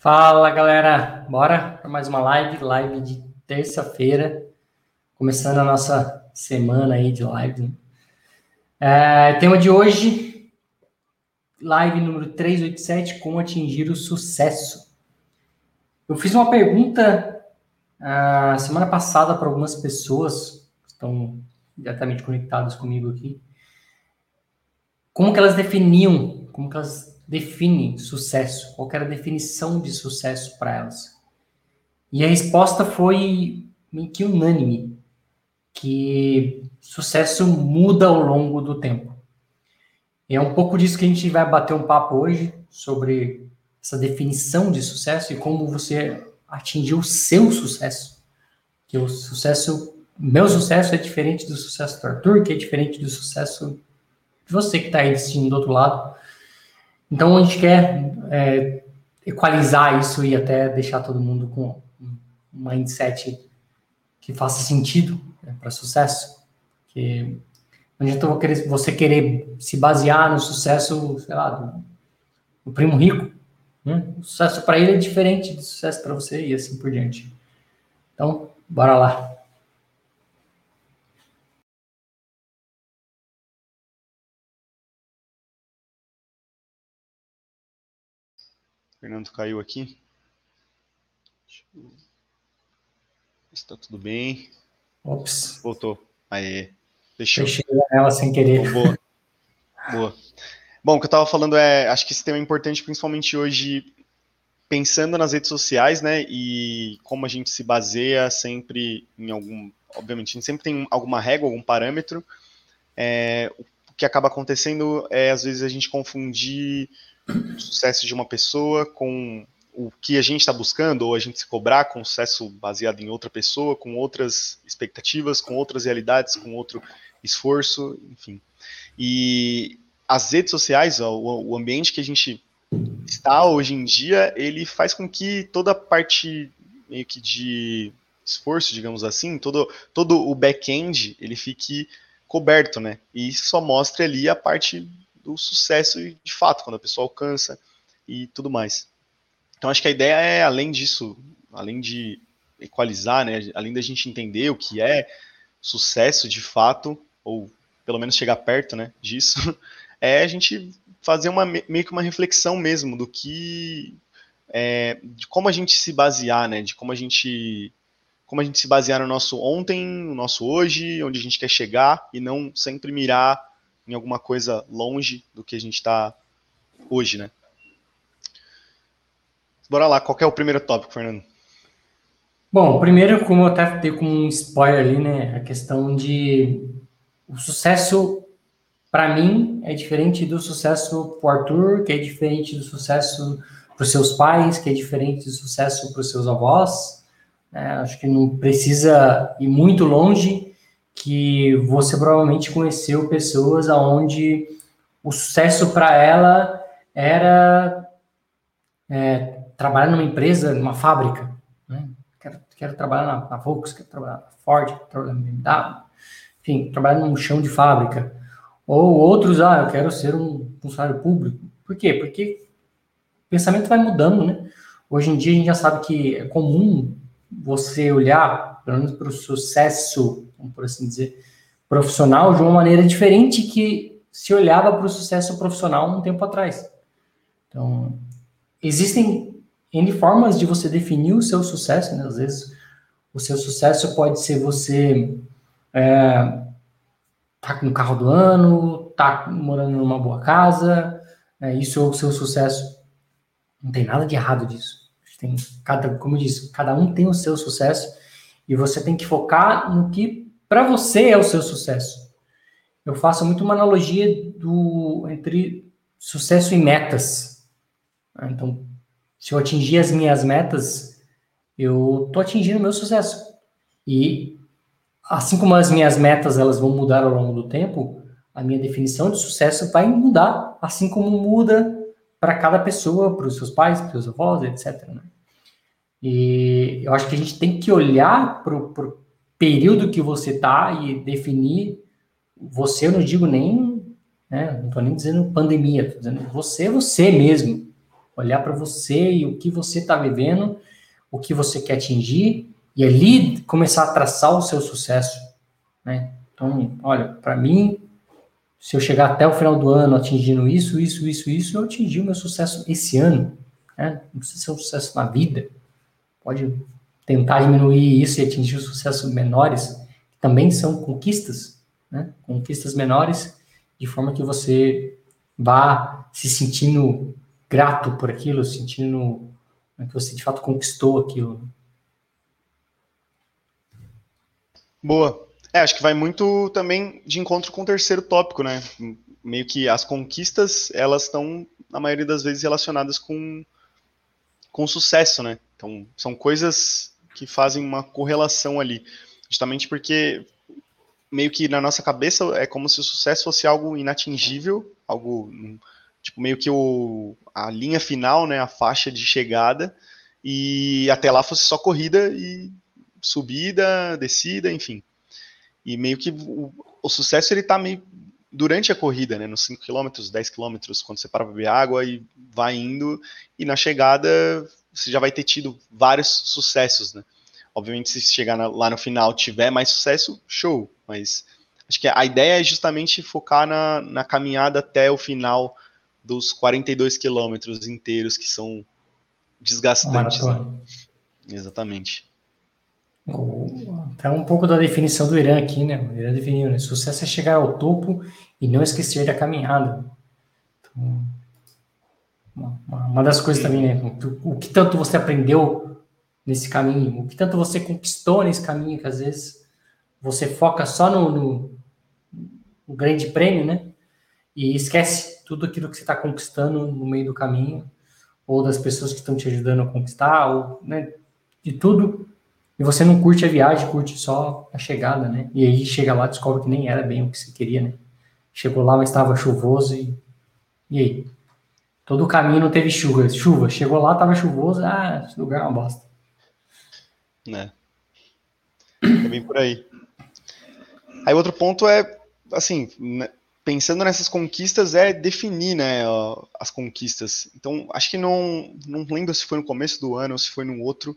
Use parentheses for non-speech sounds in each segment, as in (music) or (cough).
Fala galera, bora para mais uma live, live de terça-feira, começando a nossa semana aí de live. É, tema de hoje, live número 387, como atingir o sucesso. Eu fiz uma pergunta uh, semana passada para algumas pessoas que estão diretamente conectadas comigo aqui, como que elas definiam, como que elas define sucesso? Qual era a definição de sucesso para elas? E a resposta foi meio que unânime, que sucesso muda ao longo do tempo. E é um pouco disso que a gente vai bater um papo hoje, sobre essa definição de sucesso e como você atingiu o seu sucesso. Que o sucesso, meu sucesso é diferente do sucesso do Arthur, que é diferente do sucesso de você que está aí assistindo do outro lado. Então a gente quer é, equalizar isso e até deixar todo mundo com um mindset que faça sentido né, para sucesso. Que não adianta você querer se basear no sucesso, sei lá, do, do primo rico. Né? O sucesso para ele é diferente do sucesso para você e assim por diante. Então, bora lá. Fernando caiu aqui. Está tudo bem. Ops. Voltou. Aê. Deixou. Fechei ela sem querer. Boa. Boa. Bom, o que eu estava falando é, acho que esse tema é importante, principalmente hoje, pensando nas redes sociais, né, e como a gente se baseia sempre em algum, obviamente, a gente sempre tem alguma régua, algum parâmetro, é, o que acaba acontecendo é, às vezes, a gente confundir o sucesso de uma pessoa com o que a gente está buscando, ou a gente se cobrar com sucesso baseado em outra pessoa, com outras expectativas, com outras realidades, com outro esforço, enfim. E as redes sociais, ó, o, ambiente que a gente está hoje em dia, ele faz com que toda a parte meio que de esforço, digamos assim, todo, todo o back-end, ele fique coberto, né? E só mostre ali a parte do sucesso de fato, quando a pessoa alcança e tudo mais. Então acho que a ideia é, além disso, além de equalizar, né, além da gente entender o que é sucesso de fato, ou pelo menos chegar perto né, disso, (laughs) é a gente fazer uma, meio que uma reflexão mesmo do que. É, de como a gente se basear, né? De como a gente. Como a gente se basear no nosso ontem, no nosso hoje, onde a gente quer chegar, e não sempre mirar em alguma coisa longe do que a gente está hoje, né? Bora lá, qual é o primeiro tópico, Fernando? Bom, primeiro, como eu até dei com um spoiler ali, né, a questão de o sucesso para mim é diferente do sucesso para Arthur, que é diferente do sucesso para os seus pais, que é diferente do sucesso para os seus avós. Né? Acho que não precisa ir muito longe que você provavelmente conheceu pessoas aonde o sucesso para ela era é, trabalhar numa empresa, numa fábrica. Né? Quero, quero trabalhar na, na Volkswagen, quero trabalhar na Ford, quero trabalhar na BMW, enfim, trabalhar num chão de fábrica. Ou outros, ah, eu quero ser um funcionário público. Por quê? Porque o pensamento vai mudando, né? Hoje em dia a gente já sabe que é comum você olhar, pelo menos para o sucesso por assim dizer, profissional de uma maneira diferente que se olhava para o sucesso profissional um tempo atrás. Então, existem N formas de você definir o seu sucesso, né? Às vezes, o seu sucesso pode ser você é, tá com o carro do ano, tá morando numa boa casa, é, isso é o seu sucesso. Não tem nada de errado disso. Tem cada, como eu disse, cada um tem o seu sucesso e você tem que focar no que para você é o seu sucesso. Eu faço muito uma analogia do entre sucesso e metas. Ah, então, se eu atingir as minhas metas, eu estou atingindo o meu sucesso. E assim como as minhas metas elas vão mudar ao longo do tempo, a minha definição de sucesso vai mudar, assim como muda para cada pessoa, para os seus pais, para os seus avós, etc. Né? E eu acho que a gente tem que olhar para o período que você está e definir você, eu não digo nem, né, não estou nem dizendo pandemia, estou dizendo você, você mesmo. olhar para você e o que você está vivendo, o que você quer atingir, e ali começar a traçar o seu sucesso. Né? Então, olha, para mim, se eu chegar até o final do ano atingindo isso, isso, isso, isso, eu atingi o meu sucesso esse ano. Né? Não precisa ser um sucesso na vida. Pode tentar diminuir isso e atingir sucessos menores, que também são conquistas, né? conquistas menores, de forma que você vá se sentindo grato por aquilo, sentindo né, que você de fato conquistou aquilo. Boa. É, acho que vai muito também de encontro com o terceiro tópico, né? Meio que as conquistas, elas estão, na maioria das vezes, relacionadas com, com sucesso, né? Então, são coisas que fazem uma correlação ali. Justamente porque, meio que na nossa cabeça, é como se o sucesso fosse algo inatingível, algo, tipo, meio que o, a linha final, né? A faixa de chegada, e até lá fosse só corrida e subida, descida, enfim. E meio que o, o sucesso ele tá meio durante a corrida, né, nos 5 km, 10 km, quando você para para beber água e vai indo, e na chegada você já vai ter tido vários sucessos, né? Obviamente, se chegar na, lá no final tiver mais sucesso, show, mas acho que a ideia é justamente focar na, na caminhada até o final dos 42 quilômetros inteiros que são desgastantes. Né? Exatamente. Até um pouco da definição do Irã aqui, né? O Irã definiu, né? Sucesso é chegar ao topo e não esquecer da caminhada. Então, uma, uma das coisas também, né? O, o, que tanto você aprendeu nesse caminho, o que tanto você conquistou nesse caminho, que às vezes você foca só no, no, no grande prêmio, né? E esquece tudo aquilo que você está conquistando no meio do caminho, ou das pessoas que estão te ajudando a conquistar, ou né, de tudo e você não curte a viagem, curte só a chegada, né? E aí chega lá descobre que nem era bem o que você queria, né? Chegou lá, mas estava chuvoso e. E aí? Todo o caminho não teve chuva. Chuva. Chegou lá, estava chuvoso. Ah, esse lugar é uma bosta. Né? É bem por aí. Aí outro ponto é, assim, né, pensando nessas conquistas, é definir, né, as conquistas. Então, acho que não, não lembro se foi no começo do ano ou se foi no outro,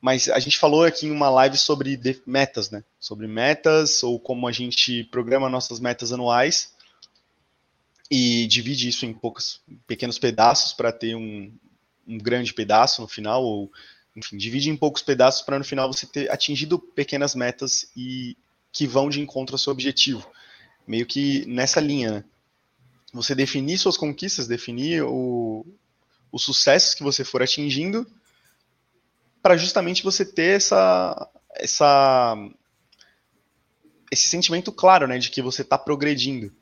mas a gente falou aqui em uma live sobre metas, né? Sobre metas ou como a gente programa nossas metas anuais e divide isso em poucos pequenos pedaços para ter um, um grande pedaço no final, ou enfim, divide em poucos pedaços para no final você ter atingido pequenas metas e que vão de encontro ao seu objetivo. Meio que nessa linha, né? Você definir suas conquistas, definir o, os sucessos que você for atingindo para justamente você ter essa, essa esse sentimento claro, né, de que você está progredindo.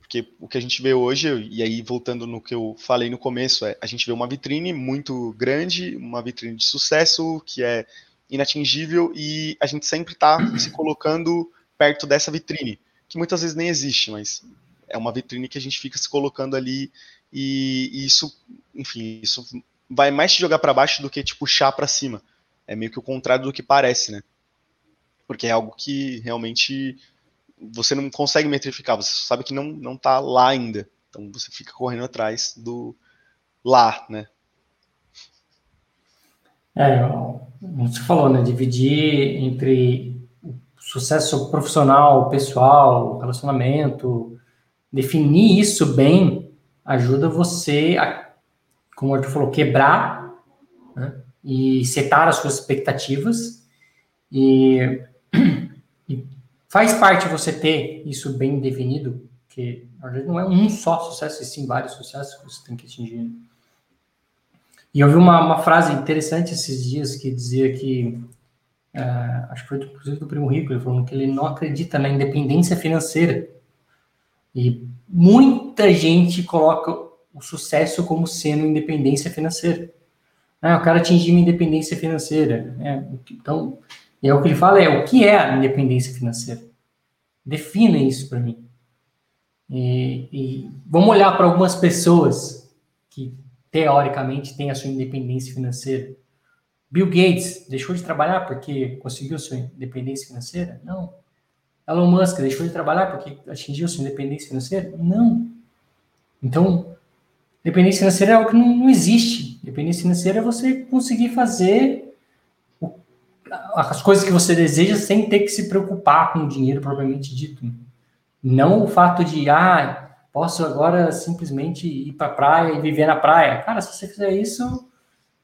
Porque o que a gente vê hoje, e aí voltando no que eu falei no começo, é a gente vê uma vitrine muito grande, uma vitrine de sucesso que é inatingível e a gente sempre está (coughs) se colocando perto dessa vitrine, que muitas vezes nem existe, mas é uma vitrine que a gente fica se colocando ali e, e isso, enfim, isso vai mais te jogar para baixo do que te puxar para cima. É meio que o contrário do que parece, né? Porque é algo que realmente você não consegue metrificar, você sabe que não, não tá lá ainda. Então você fica correndo atrás do lá, né? É, você falou, né? Dividir entre sucesso profissional, pessoal, relacionamento, definir isso bem ajuda você a como o Arthur falou, quebrar né, e setar as suas expectativas. E, (clears throat) e, faz parte você ter isso bem definido, que às vezes não é um só sucesso, e sim vários sucessos que você tem que atingir. E eu vi uma, uma frase interessante esses dias que dizia que, uh, acho que foi inclusive do Primo Rico, ele falou que ele não acredita na independência financeira. E muita gente coloca o sucesso como sendo independência financeira. Ah, eu quero atingir minha independência financeira. É, então, é o que ele fala é o que é a independência financeira. Defina isso para mim. E, e, vamos olhar para algumas pessoas que teoricamente têm a sua independência financeira. Bill Gates deixou de trabalhar porque conseguiu sua independência financeira? Não. Elon Musk deixou de trabalhar porque atingiu sua independência financeira? Não. Então, Dependência financeira é algo que não, não existe. Dependência financeira é você conseguir fazer o, as coisas que você deseja sem ter que se preocupar com o dinheiro propriamente dito. Não o fato de, ah, posso agora simplesmente ir para a praia e viver na praia. Cara, se você fizer isso,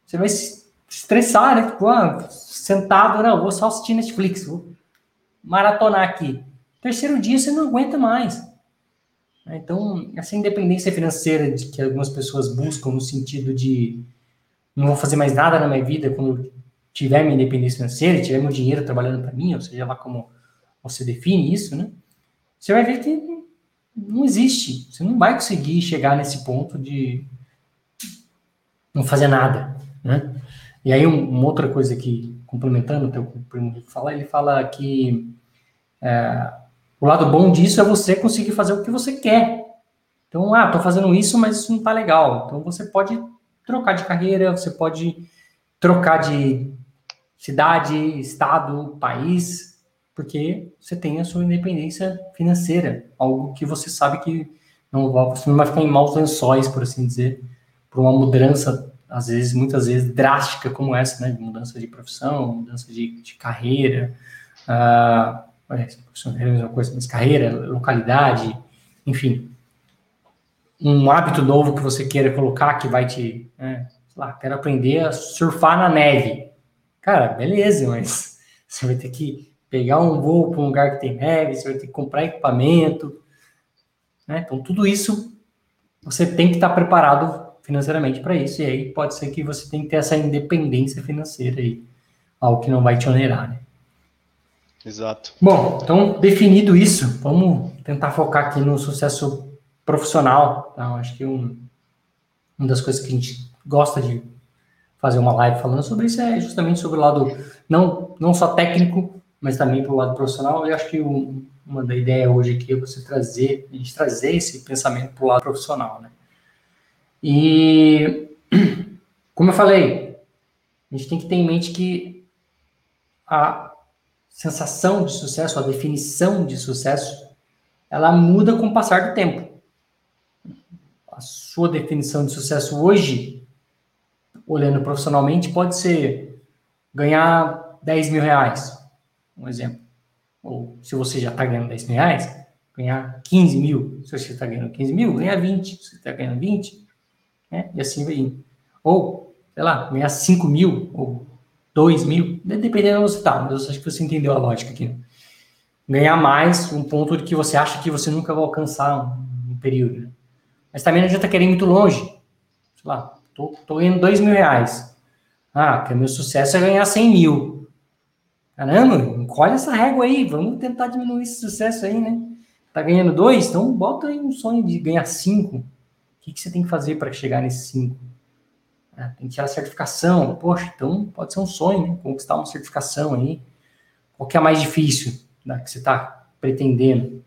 você vai se estressar, né? Tipo, ah, sentado, não, vou só assistir Netflix, vou maratonar aqui. Terceiro dia você não aguenta mais. Então, essa independência financeira de que algumas pessoas buscam no sentido de não vou fazer mais nada na minha vida quando tiver minha independência financeira, tiver meu dinheiro trabalhando para mim, ou seja lá como você define isso, né? Você vai ver que não existe. Você não vai conseguir chegar nesse ponto de não fazer nada, né? E aí um, uma outra coisa que complementando o teu primo fala, ele fala que é, o lado bom disso é você conseguir fazer o que você quer. Então, ah, tô fazendo isso, mas isso não tá legal. Então você pode trocar de carreira, você pode trocar de cidade, estado, país, porque você tem a sua independência financeira, algo que você sabe que não vai, você não vai ficar em maus lençóis, por assim dizer, por uma mudança, às vezes, muitas vezes, drástica como essa, né, mudança de profissão, mudança de, de carreira, uh, é a mesma coisa, mas carreira, localidade, enfim, um hábito novo que você queira colocar que vai te, né, sei lá, quero aprender a surfar na neve. Cara, beleza, mas (laughs) você vai ter que pegar um voo para um lugar que tem neve, você vai ter que comprar equipamento. Né? Então, tudo isso você tem que estar preparado financeiramente para isso. E aí pode ser que você tenha que ter essa independência financeira aí, algo que não vai te onerar. Né? Exato. Bom, então, definido isso, vamos tentar focar aqui no sucesso profissional. Tá? acho que um, uma das coisas que a gente gosta de fazer uma live falando sobre isso é justamente sobre o lado não, não só técnico, mas também para o lado profissional. Eu acho que o, uma da ideia hoje aqui é você trazer, a gente trazer esse pensamento para o lado profissional, né? E, (clears throat) como eu falei, a gente tem que ter em mente que a sensação de sucesso, a definição de sucesso, ela muda com o passar do tempo. A sua definição de sucesso hoje, olhando profissionalmente, pode ser ganhar 10 mil reais, um exemplo. Ou se você já está ganhando 10 mil reais, ganhar 15 mil. Se você está ganhando 15 mil, ganhar 20. Se você está ganhando 20, né? e assim vai indo. Ou, sei lá, ganhar 5 mil, ou 2 mil, dependendo de onde você está. Mas acho que você entendeu a lógica aqui. Ganhar mais, um ponto que você acha que você nunca vai alcançar um, um período. Mas também não adianta querer ir muito longe. Sei lá, tô, tô ganhando 2 mil reais. Ah, que meu sucesso é ganhar 100 mil. Caramba, encolhe essa régua aí, vamos tentar diminuir esse sucesso aí, né? Tá ganhando dois? Então bota aí um sonho de ganhar cinco. O que, que você tem que fazer para chegar nesses cinco? Ah, tem que tirar a certificação. Poxa, então pode ser um sonho, né? Conquistar uma certificação aí. Qual que é a mais difícil né, que você está pretendendo?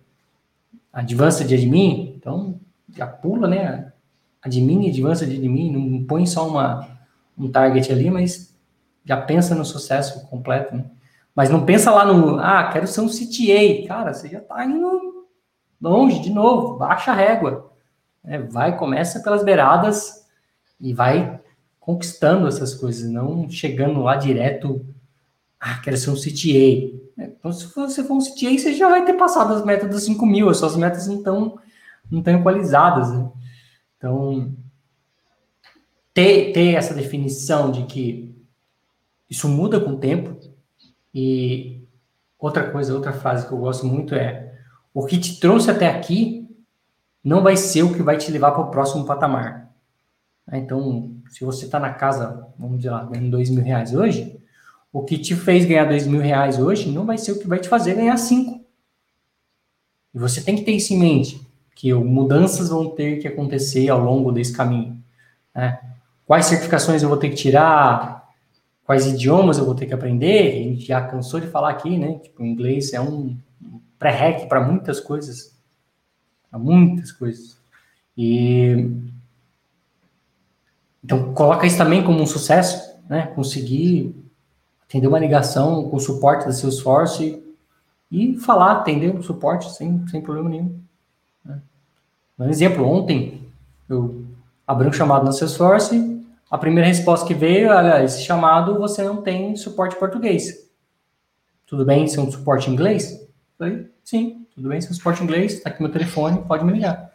Advança de admin? Então já pula, né? Admin advança de admin. Não põe só uma, um target ali, mas já pensa no sucesso completo, né? Mas não pensa lá no, ah, quero ser um CTA. Cara, você já está indo longe, de novo, baixa a régua. É, vai, começa pelas beiradas e vai conquistando essas coisas, não chegando lá direto, ah, quero ser um CTA. É, então, se você for um CTA, você já vai ter passado as metas dos 5 mil, as suas metas não estão não tão equalizadas. Né? Então, ter, ter essa definição de que isso muda com o tempo, e outra coisa, outra frase que eu gosto muito é: o que te trouxe até aqui não vai ser o que vai te levar para o próximo patamar. Né? Então, se você está na casa, vamos dizer lá, ganhando dois mil reais hoje, o que te fez ganhar dois mil reais hoje não vai ser o que vai te fazer ganhar cinco. E você tem que ter isso em mente, que mudanças vão ter que acontecer ao longo desse caminho. Né? Quais certificações eu vou ter que tirar? quais idiomas eu vou ter que aprender, a gente já cansou de falar aqui, né? Tipo, o inglês é um pré-req para muitas coisas, para muitas coisas. E então coloca isso também como um sucesso, né? Conseguir atender uma ligação com o suporte da Salesforce e, falar, atender o suporte sem, sem problema nenhum. Né? Um exemplo, ontem eu abri um chamado no Salesforce, a primeira resposta que veio, olha, esse chamado você não tem suporte português. Tudo bem se é um suporte inglês? Falei, sim, tudo bem se é um suporte inglês, tá aqui meu telefone, pode me ligar.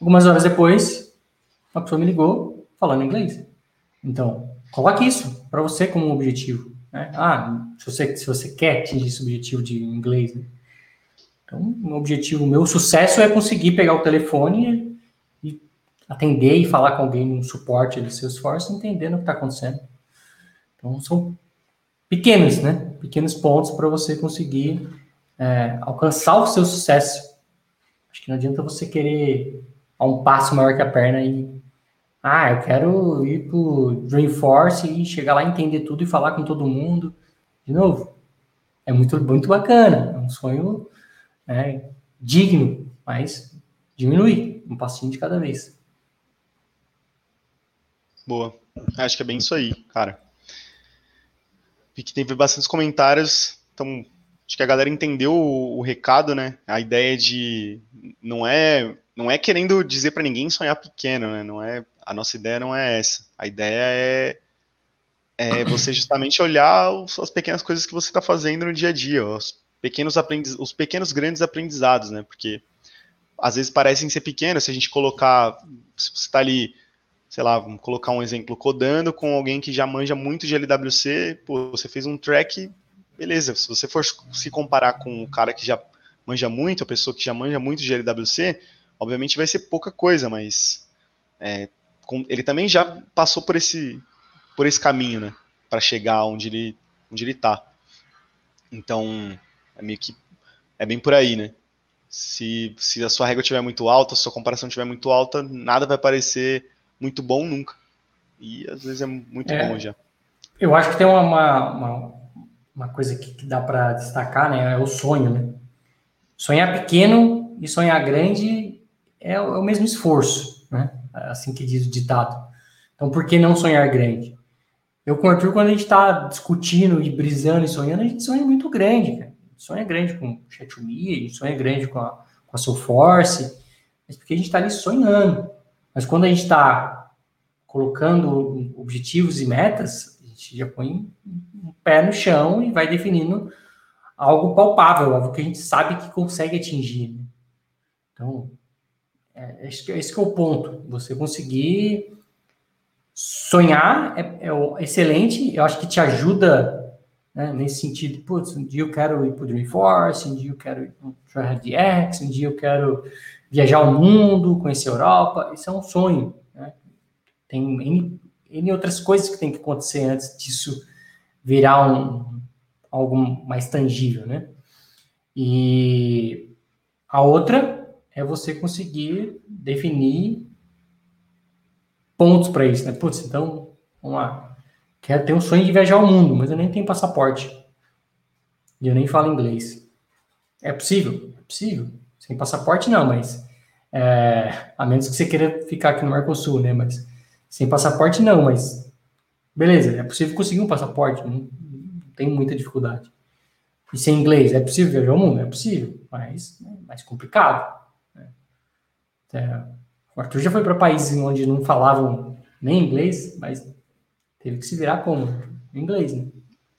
Algumas horas depois, uma pessoa me ligou falando inglês. Então, coloque isso para você como um objetivo. Né? Ah, se você, se você quer atingir esse objetivo de inglês. Né? Então, o objetivo, meu sucesso é conseguir pegar o telefone e, atender e falar com alguém no suporte do Salesforce, entendendo o que está acontecendo. Então, são pequenos, né? Pequenos pontos para você conseguir é, alcançar o seu sucesso. Acho que não adianta você querer a um passo maior que a perna e ah, eu quero ir pro Dreamforce e chegar lá, entender tudo e falar com todo mundo. De novo, é muito, muito bacana, é um sonho né, digno, mas diminui um passinho de cada vez. Boa. Acho que é bem isso aí, cara. Vi que teve bastantes comentários, então acho que a galera entendeu o, o recado, né? A ideia de não é não é querendo dizer para ninguém sonhar pequeno, né? Não é a nossa ideia não é essa. A ideia é é (coughs) você justamente olhar as pequenas coisas que você está fazendo no dia a dia, os pequenos aprendiz, os pequenos grandes aprendizados, né? Porque às vezes parecem ser pequenos, se a gente colocar, se você está ali, sei lá, vamos colocar um exemplo, codando com alguém que já manja muito de LWC, pô, você fez um track, beleza, se você for se comparar com o cara que já manja muito, a pessoa que já manja muito de LWC, obviamente vai ser pouca coisa, mas é, com, ele também já passou por esse, por esse caminho, né, para chegar onde ele, onde ele tá. Então, é meio que é bem por aí, né? Se, se a sua régua estiver muito alta, a sua comparação estiver muito alta, nada vai parecer muito bom nunca. E às vezes é muito é, bom já. Eu acho que tem uma, uma, uma coisa que, que dá para destacar, né? É o sonho, né? Sonhar pequeno e sonhar grande é o, é o mesmo esforço, né? Assim que diz o ditado. Então, por que não sonhar grande? Eu com o Arthur, quando a gente está discutindo e brisando e sonhando, a gente sonha muito grande, cara sonha grande com o Chat.me, a gente sonha grande com a, com a Soulforce, mas porque a gente está ali sonhando. Mas quando a gente está colocando objetivos e metas, a gente já põe um pé no chão e vai definindo algo palpável, algo que a gente sabe que consegue atingir. Né? Então, é, esse, esse é o ponto. Você conseguir sonhar é, é excelente, eu acho que te ajuda né? nesse sentido, putz, um dia eu quero ir para o Dreamforce, um dia eu quero ir para o TryHardX, um dia eu quero viajar o mundo, conhecer a Europa, isso é um sonho, né? Tem N, N outras coisas que tem que acontecer antes disso virar um, algo mais tangível, né? E a outra é você conseguir definir pontos para isso, né? Putz, então, vamos lá. Quero ter um sonho de viajar ao mundo, mas eu nem tenho passaporte. E eu nem falo inglês. É possível? É possível. Sem passaporte, não, mas. É, a menos que você queira ficar aqui no Mercosul, né? Mas sem passaporte, não, mas. Beleza, é possível conseguir um passaporte, não, não tem muita dificuldade. E sem inglês, é possível viajar ao mundo? É possível, mas é mais complicado. É, o Arthur já foi para países onde não falavam nem inglês, mas Teve que se virar como? Em inglês, né?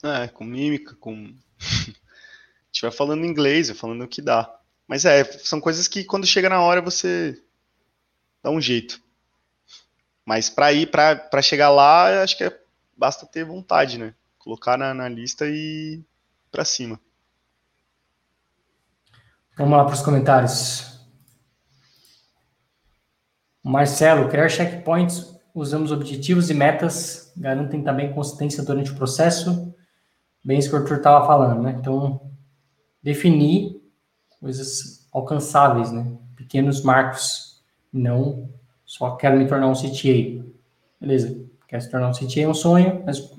É, com mímica, com. (laughs) A gente vai falando inglês, vai falando o que dá. Mas é, são coisas que quando chega na hora você dá um jeito. Mas para ir, para chegar lá, acho que é, basta ter vontade, né? Colocar na, na lista e para cima. Vamos lá para os comentários. Marcelo, criar checkpoints usamos objetivos e metas, garantem também consistência durante o processo. Bem isso que o Arthur estava falando, né? Então, definir coisas alcançáveis, né? Pequenos marcos, não só quero me tornar um CTA. Beleza, quer se tornar um CTA é um sonho, mas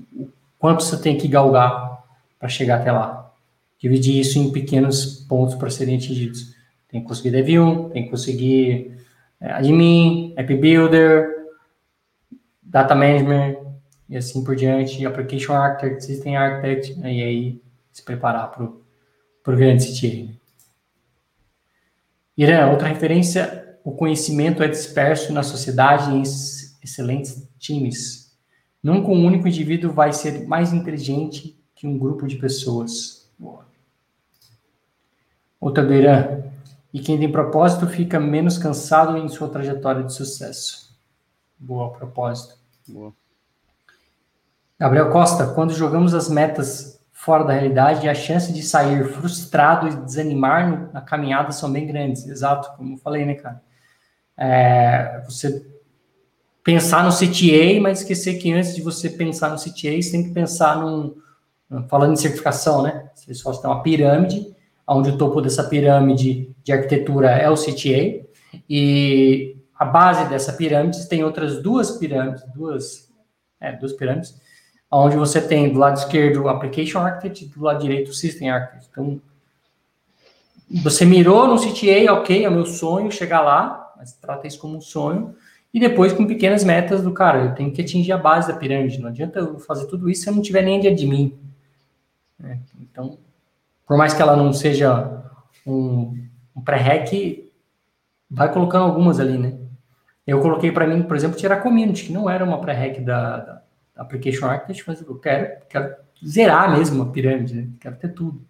quanto você tem que galgar para chegar até lá? Dividir isso em pequenos pontos para serem atingidos. Tem que conseguir Dev 1, tem que conseguir admin, app builder, data management e assim por diante, application architect, system architect, e aí se preparar para o grande CTA. Irã, outra referência o conhecimento é disperso na sociedade em excelentes times. Nunca um único indivíduo vai ser mais inteligente que um grupo de pessoas. Outra do Irã. E quem tem propósito fica menos cansado em sua trajetória de sucesso. Boa, propósito. Boa. Gabriel Costa, quando jogamos as metas fora da realidade, a chance de sair frustrado e desanimar na caminhada são bem grandes. Exato, como eu falei, né, cara? É, você pensar no CTA, mas esquecer que antes de você pensar no CTA, você tem que pensar num. Falando em certificação, né? Você só tem uma pirâmide, onde o topo dessa pirâmide de arquitetura é o CTA, e a base dessa pirâmide tem outras duas pirâmides, duas, é, duas pirâmides, onde você tem do lado esquerdo o Application Architect e do lado direito o System Architect. Então, você mirou no CTA, ok, é o meu sonho chegar lá, mas trata isso como um sonho, e depois com pequenas metas do cara, eu tenho que atingir a base da pirâmide, não adianta eu fazer tudo isso se eu não tiver nem de admin. É, então, por mais que ela não seja um, um pré-hack, vai colocando algumas ali, né? Eu coloquei para mim, por exemplo, tirar community, que não era uma pré-hack da, da Application Architect, mas eu quero, quero zerar mesmo a pirâmide, né? quero ter tudo.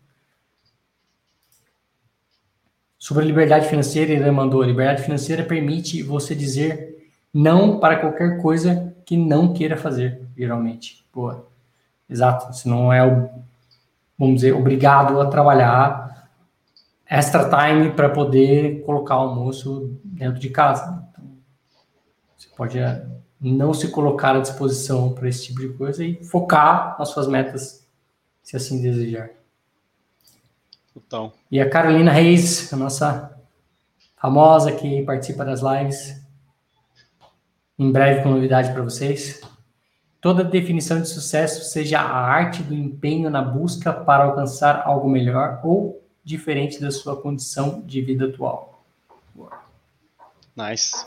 Sobre a liberdade financeira, ele mandou: liberdade financeira permite você dizer não para qualquer coisa que não queira fazer, geralmente. Boa. Exato. Você não é, vamos dizer, obrigado a trabalhar extra time para poder colocar o almoço dentro de casa. Então, você pode não se colocar à disposição para esse tipo de coisa e focar nas suas metas, se assim desejar. Então. E a Carolina Reis, a nossa famosa que participa das lives, em breve com novidade para vocês. Toda definição de sucesso seja a arte do empenho na busca para alcançar algo melhor ou diferente da sua condição de vida atual. Nice.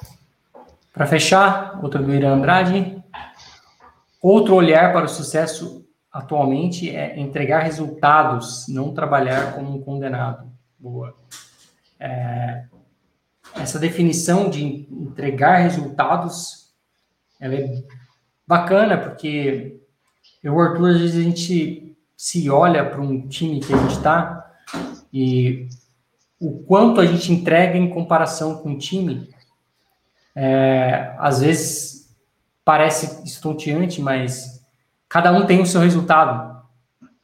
Para fechar, outra do Irã Andrade. Outro olhar para o sucesso atualmente é entregar resultados, não trabalhar como um condenado. Boa. É, essa definição de entregar resultados, ela é bacana, porque eu, Arthur, às vezes a gente se olha para um time que a gente está e o quanto a gente entrega em comparação com o time é, às vezes parece estonteante, mas cada um tem o seu resultado.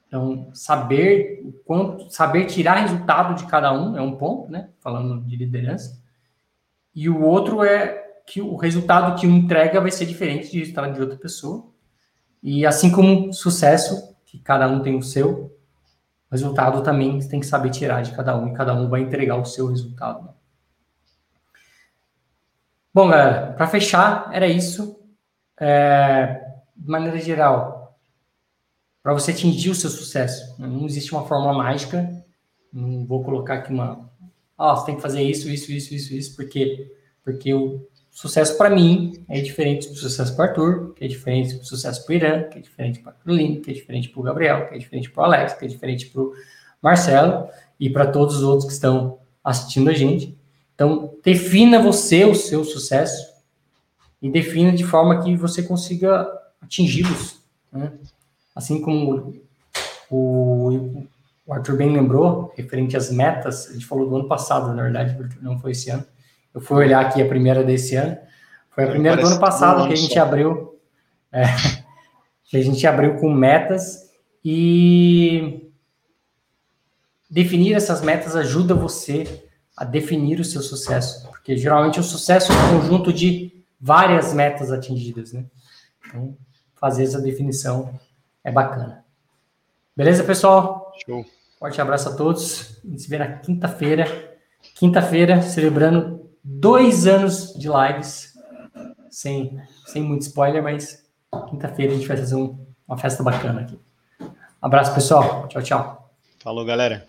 Então, saber o quanto, saber tirar resultado de cada um é um ponto, né? Falando de liderança. E o outro é que o resultado que um entrega vai ser diferente do resultado de outra pessoa. E assim como sucesso, que cada um tem o seu, resultado também tem que saber tirar de cada um e cada um vai entregar o seu resultado. Bom, galera, para fechar, era isso. É, de maneira geral, para você atingir o seu sucesso, não existe uma fórmula mágica. Não vou colocar aqui uma. Oh, você tem que fazer isso, isso, isso, isso, isso, porque, porque o sucesso para mim é diferente do sucesso para o Arthur, que é diferente do sucesso para o Irã, que é diferente para a Carolina, que é diferente para o Gabriel, que é diferente para o Alex, que é diferente para o Marcelo e para todos os outros que estão assistindo a gente. Então, defina você o seu sucesso e defina de forma que você consiga atingi-los. Né? Assim como o, o, Arthur bem lembrou, referente às metas, a gente falou do ano passado, na verdade, não foi esse ano. Eu fui olhar aqui a primeira desse ano. Foi a primeira do ano passado que a gente abriu. É, (laughs) que a gente abriu com metas e definir essas metas ajuda você a definir o seu sucesso, porque geralmente o sucesso é um conjunto de várias metas atingidas, né? Então, fazer essa definição é bacana. Beleza, pessoal? Show. Forte abraço a todos. A gente se vê na quinta-feira. Quinta-feira, celebrando dois anos de lives, sem, sem muito spoiler, mas quinta-feira a gente vai fazer um, uma festa bacana aqui. Abraço, pessoal. Tchau, tchau. Falou, galera.